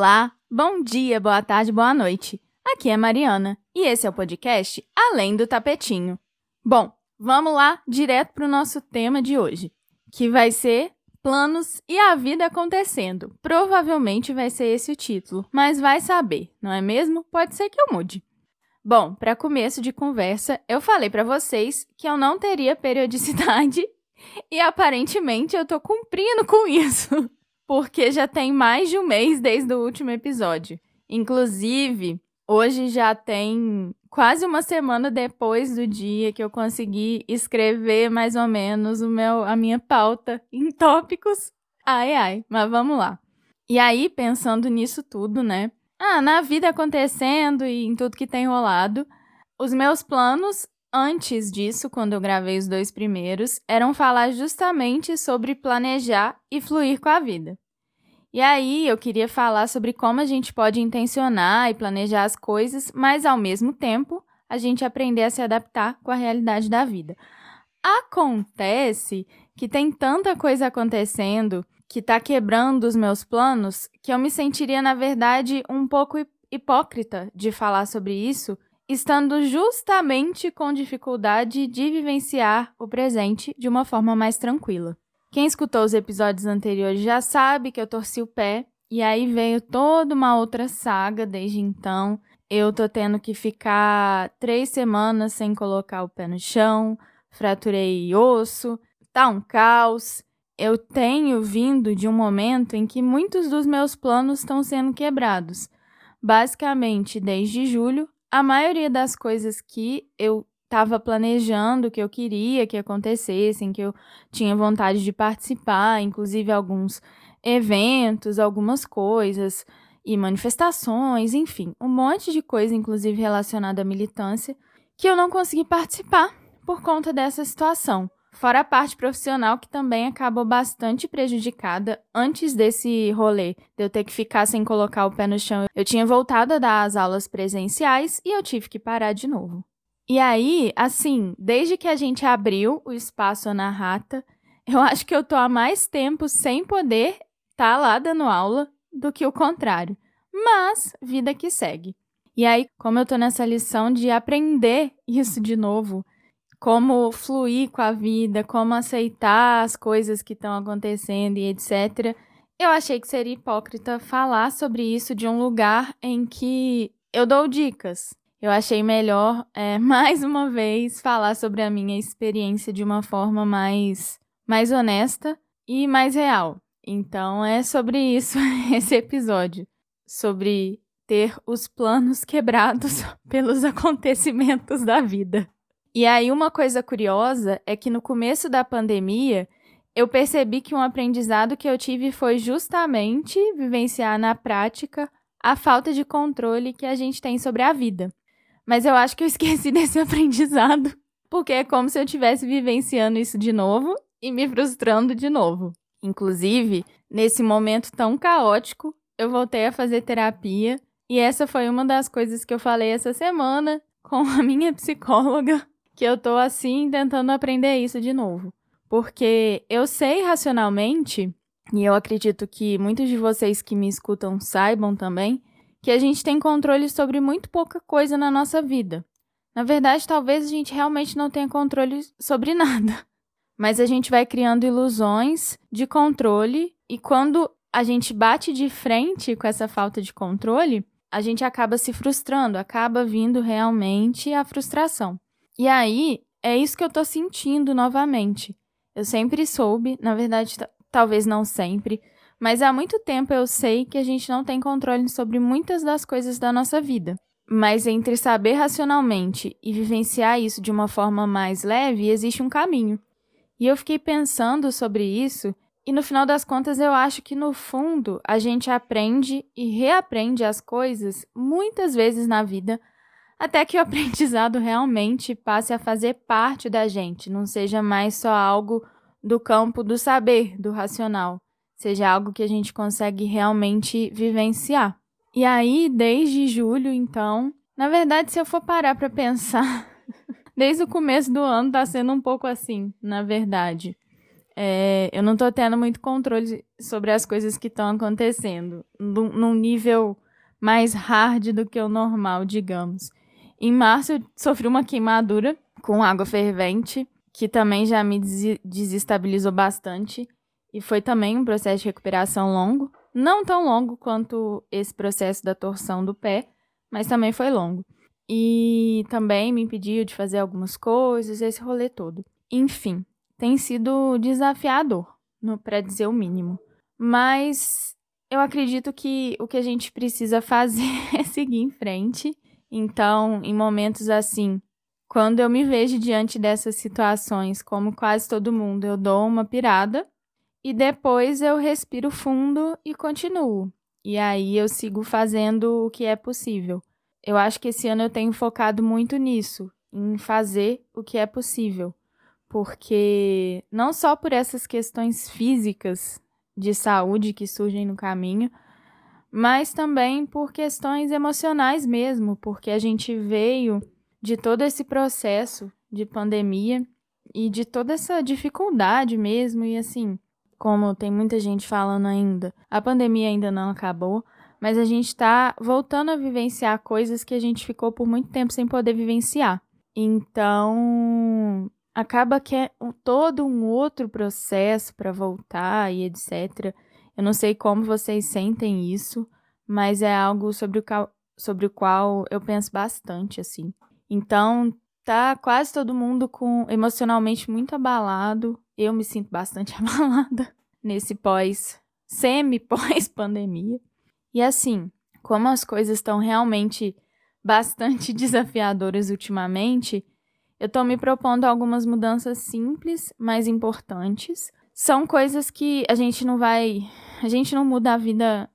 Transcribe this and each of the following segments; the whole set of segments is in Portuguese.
Olá, bom dia, boa tarde, boa noite. Aqui é Mariana e esse é o podcast Além do Tapetinho. Bom, vamos lá direto para o nosso tema de hoje, que vai ser planos e a vida acontecendo. Provavelmente vai ser esse o título, mas vai saber, não é mesmo? Pode ser que eu mude. Bom, para começo de conversa, eu falei para vocês que eu não teria periodicidade e aparentemente eu tô cumprindo com isso, porque já tem mais de um mês desde o último episódio. Inclusive, hoje já tem quase uma semana depois do dia que eu consegui escrever mais ou menos o meu a minha pauta em tópicos. Ai ai, mas vamos lá. E aí, pensando nisso tudo, né? Ah, na vida acontecendo e em tudo que tem rolado, os meus planos antes disso, quando eu gravei os dois primeiros, eram falar justamente sobre planejar e fluir com a vida. E aí eu queria falar sobre como a gente pode intencionar e planejar as coisas, mas ao mesmo tempo a gente aprender a se adaptar com a realidade da vida. Acontece que tem tanta coisa acontecendo que está quebrando os meus planos, que eu me sentiria, na verdade, um pouco hipócrita de falar sobre isso, estando justamente com dificuldade de vivenciar o presente de uma forma mais tranquila. Quem escutou os episódios anteriores já sabe que eu torci o pé, e aí veio toda uma outra saga desde então. Eu tô tendo que ficar três semanas sem colocar o pé no chão, fraturei osso, tá um caos. Eu tenho vindo de um momento em que muitos dos meus planos estão sendo quebrados. Basicamente, desde julho, a maioria das coisas que eu estava planejando, que eu queria que acontecessem, que eu tinha vontade de participar, inclusive alguns eventos, algumas coisas e manifestações, enfim, um monte de coisa, inclusive relacionada à militância, que eu não consegui participar por conta dessa situação. Fora a parte profissional que também acabou bastante prejudicada antes desse rolê, de eu ter que ficar sem colocar o pé no chão. Eu tinha voltado a dar as aulas presenciais e eu tive que parar de novo. E aí, assim, desde que a gente abriu o espaço na rata, eu acho que eu tô há mais tempo sem poder estar tá lá dando aula do que o contrário. Mas, vida que segue. E aí, como eu tô nessa lição de aprender isso de novo, como fluir com a vida, como aceitar as coisas que estão acontecendo e etc. Eu achei que seria hipócrita falar sobre isso de um lugar em que eu dou dicas. Eu achei melhor, é, mais uma vez, falar sobre a minha experiência de uma forma mais, mais honesta e mais real. Então, é sobre isso esse episódio. Sobre ter os planos quebrados pelos acontecimentos da vida. E aí, uma coisa curiosa é que no começo da pandemia, eu percebi que um aprendizado que eu tive foi justamente vivenciar na prática a falta de controle que a gente tem sobre a vida. Mas eu acho que eu esqueci desse aprendizado, porque é como se eu estivesse vivenciando isso de novo e me frustrando de novo. Inclusive, nesse momento tão caótico, eu voltei a fazer terapia e essa foi uma das coisas que eu falei essa semana com a minha psicóloga que eu tô assim tentando aprender isso de novo. Porque eu sei racionalmente, e eu acredito que muitos de vocês que me escutam saibam também, que a gente tem controle sobre muito pouca coisa na nossa vida. Na verdade, talvez a gente realmente não tenha controle sobre nada. Mas a gente vai criando ilusões de controle e quando a gente bate de frente com essa falta de controle, a gente acaba se frustrando, acaba vindo realmente a frustração. E aí, é isso que eu tô sentindo novamente. Eu sempre soube, na verdade, talvez não sempre, mas há muito tempo eu sei que a gente não tem controle sobre muitas das coisas da nossa vida. Mas entre saber racionalmente e vivenciar isso de uma forma mais leve, existe um caminho. E eu fiquei pensando sobre isso, e no final das contas eu acho que no fundo a gente aprende e reaprende as coisas muitas vezes na vida até que o aprendizado realmente passe a fazer parte da gente, não seja mais só algo do campo do saber, do racional, seja algo que a gente consegue realmente vivenciar. E aí, desde julho, então, na verdade, se eu for parar para pensar, desde o começo do ano tá sendo um pouco assim, na verdade. é, eu não tô tendo muito controle sobre as coisas que estão acontecendo, num, num nível mais hard do que o normal, digamos. Em março, eu sofri uma queimadura com água fervente, que também já me desestabilizou bastante. E foi também um processo de recuperação longo. Não tão longo quanto esse processo da torção do pé, mas também foi longo. E também me impediu de fazer algumas coisas, esse rolê todo. Enfim, tem sido desafiador, para dizer o mínimo. Mas eu acredito que o que a gente precisa fazer é seguir em frente. Então, em momentos assim, quando eu me vejo diante dessas situações, como quase todo mundo, eu dou uma pirada e depois eu respiro fundo e continuo. E aí eu sigo fazendo o que é possível. Eu acho que esse ano eu tenho focado muito nisso, em fazer o que é possível. Porque não só por essas questões físicas de saúde que surgem no caminho, mas também por questões emocionais mesmo, porque a gente veio de todo esse processo de pandemia e de toda essa dificuldade mesmo, e assim, como tem muita gente falando ainda, a pandemia ainda não acabou, mas a gente está voltando a vivenciar coisas que a gente ficou por muito tempo sem poder vivenciar. Então, acaba que é todo um outro processo para voltar e etc. Eu não sei como vocês sentem isso, mas é algo sobre o, sobre o qual eu penso bastante, assim. Então, tá quase todo mundo com emocionalmente muito abalado. Eu me sinto bastante abalada nesse pós, semi-pós pandemia. E assim, como as coisas estão realmente bastante desafiadoras ultimamente, eu estou me propondo algumas mudanças simples, mas importantes. São coisas que a gente não vai. A gente não muda a vida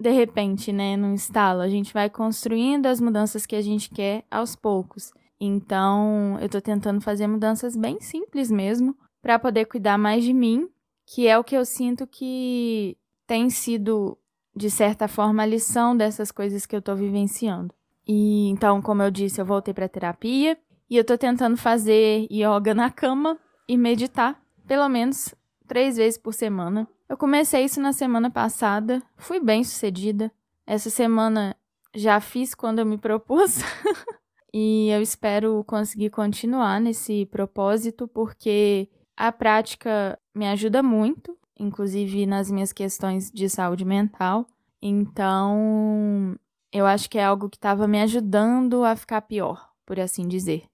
de repente, né? Não instala. A gente vai construindo as mudanças que a gente quer aos poucos. Então, eu estou tentando fazer mudanças bem simples mesmo, para poder cuidar mais de mim, que é o que eu sinto que tem sido, de certa forma, a lição dessas coisas que eu estou vivenciando. E então, como eu disse, eu voltei para terapia e eu tô tentando fazer yoga na cama e meditar, pelo menos três vezes por semana. Eu comecei isso na semana passada, fui bem sucedida. Essa semana já fiz quando eu me propus. e eu espero conseguir continuar nesse propósito, porque a prática me ajuda muito, inclusive nas minhas questões de saúde mental. Então, eu acho que é algo que estava me ajudando a ficar pior, por assim dizer.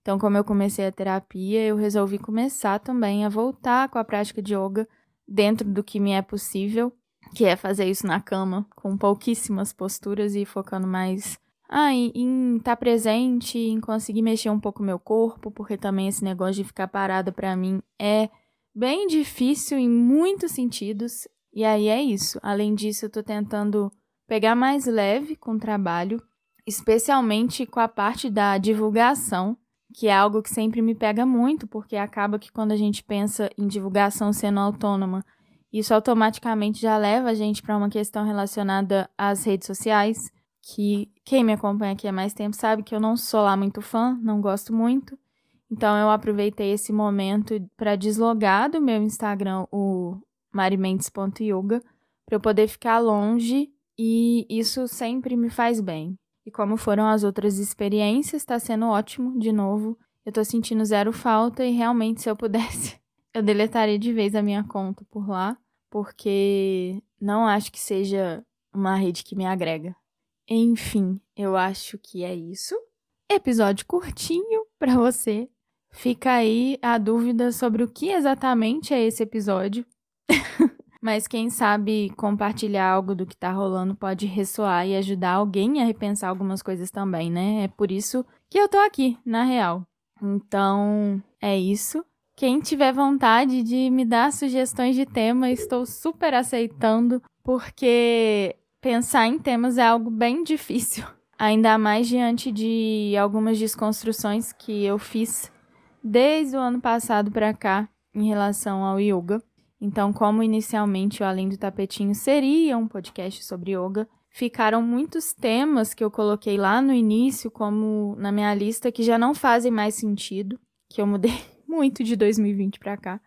Então, como eu comecei a terapia, eu resolvi começar também a voltar com a prática de yoga dentro do que me é possível, que é fazer isso na cama, com pouquíssimas posturas e focando mais ah, em estar tá presente, em conseguir mexer um pouco meu corpo, porque também esse negócio de ficar parada para mim é bem difícil em muitos sentidos. E aí é isso. Além disso, eu tô tentando pegar mais leve com o trabalho, especialmente com a parte da divulgação que é algo que sempre me pega muito, porque acaba que quando a gente pensa em divulgação sendo autônoma, isso automaticamente já leva a gente para uma questão relacionada às redes sociais, que quem me acompanha aqui há mais tempo sabe que eu não sou lá muito fã, não gosto muito. Então eu aproveitei esse momento para deslogar do meu Instagram o marimendes.yoga para eu poder ficar longe e isso sempre me faz bem. E como foram as outras experiências, está sendo ótimo de novo. Eu tô sentindo zero falta e realmente, se eu pudesse, eu deletaria de vez a minha conta por lá, porque não acho que seja uma rede que me agrega. Enfim, eu acho que é isso. Episódio curtinho para você. Fica aí a dúvida sobre o que exatamente é esse episódio. Mas quem sabe compartilhar algo do que tá rolando pode ressoar e ajudar alguém a repensar algumas coisas também, né? É por isso que eu tô aqui, na real. Então, é isso. Quem tiver vontade de me dar sugestões de tema, estou super aceitando, porque pensar em temas é algo bem difícil. Ainda mais diante de algumas desconstruções que eu fiz desde o ano passado para cá em relação ao yoga. Então, como inicialmente o Além do Tapetinho seria um podcast sobre yoga, ficaram muitos temas que eu coloquei lá no início, como na minha lista, que já não fazem mais sentido, que eu mudei muito de 2020 para cá.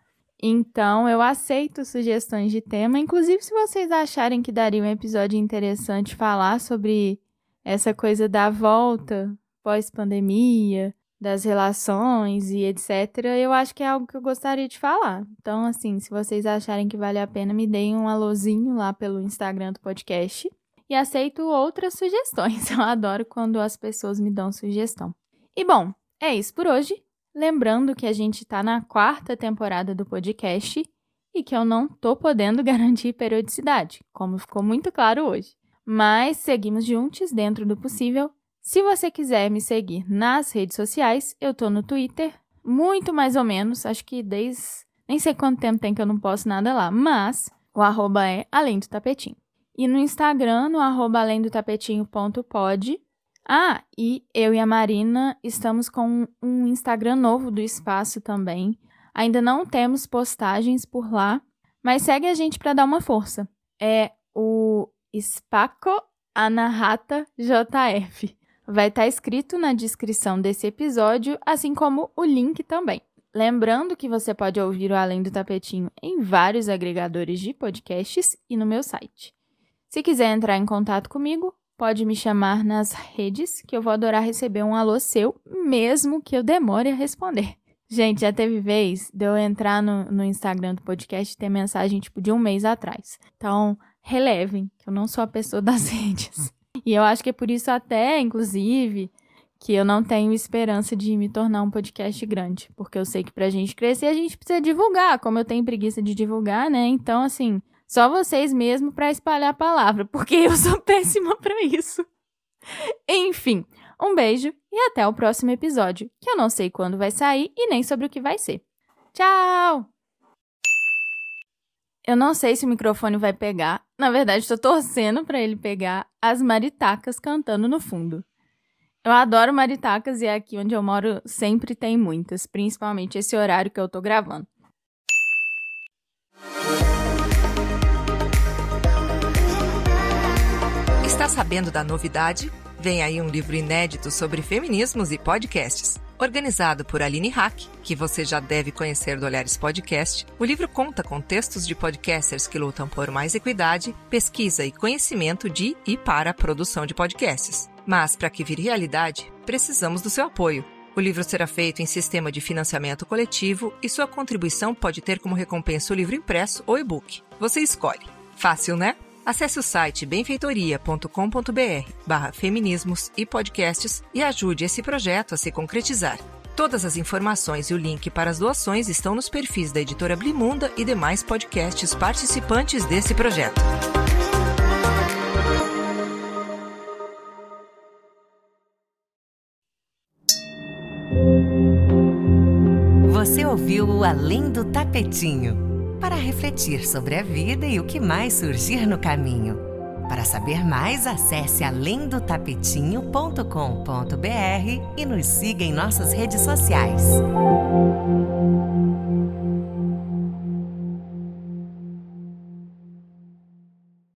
Então, eu aceito sugestões de tema. Inclusive, se vocês acharem que daria um episódio interessante falar sobre essa coisa da volta pós-pandemia, das relações e etc., eu acho que é algo que eu gostaria de falar. Então, assim, se vocês acharem que vale a pena, me deem um alôzinho lá pelo Instagram do podcast. E aceito outras sugestões. Eu adoro quando as pessoas me dão sugestão. E bom, é isso por hoje. Lembrando que a gente está na quarta temporada do podcast e que eu não tô podendo garantir periodicidade, como ficou muito claro hoje. Mas seguimos juntos dentro do possível. Se você quiser me seguir nas redes sociais, eu tô no Twitter, muito mais ou menos, acho que desde. Nem sei quanto tempo tem que eu não posto nada lá, mas o arroba é além do tapetinho. E no Instagram, no arroba além do tapetinho.pod, ah, e eu e a Marina estamos com um Instagram novo do espaço também. Ainda não temos postagens por lá, mas segue a gente para dar uma força. É o Spaco Anahata JF. Vai estar tá escrito na descrição desse episódio, assim como o link também. Lembrando que você pode ouvir o Além do Tapetinho em vários agregadores de podcasts e no meu site. Se quiser entrar em contato comigo, Pode me chamar nas redes, que eu vou adorar receber um alô seu, mesmo que eu demore a responder. Gente, já teve vez de eu entrar no, no Instagram do podcast e ter mensagem tipo de um mês atrás. Então, relevem, que eu não sou a pessoa das redes. E eu acho que é por isso até, inclusive, que eu não tenho esperança de me tornar um podcast grande. Porque eu sei que pra gente crescer, a gente precisa divulgar. Como eu tenho preguiça de divulgar, né? Então, assim, só vocês mesmo para espalhar a palavra, porque eu sou péssima para isso. Enfim, um beijo e até o próximo episódio, que eu não sei quando vai sair e nem sobre o que vai ser. Tchau! Eu não sei se o microfone vai pegar. Na verdade, estou torcendo para ele pegar as maritacas cantando no fundo. Eu adoro maritacas e aqui onde eu moro sempre tem muitas, principalmente esse horário que eu tô gravando. Sabendo da novidade? Vem aí um livro inédito sobre feminismos e podcasts. Organizado por Aline Hack, que você já deve conhecer do Olhares Podcast, o livro conta com textos de podcasters que lutam por mais equidade, pesquisa e conhecimento de e para a produção de podcasts. Mas, para que vire realidade, precisamos do seu apoio. O livro será feito em sistema de financiamento coletivo e sua contribuição pode ter como recompensa o livro impresso ou e-book. Você escolhe. Fácil, né? Acesse o site benfeitoria.com.br barra feminismos e podcasts e ajude esse projeto a se concretizar. Todas as informações e o link para as doações estão nos perfis da editora Blimunda e demais podcasts participantes desse projeto. Você ouviu o Além do Tapetinho para refletir sobre a vida e o que mais surgir no caminho. Para saber mais, acesse alendotapetinho.com.br e nos siga em nossas redes sociais.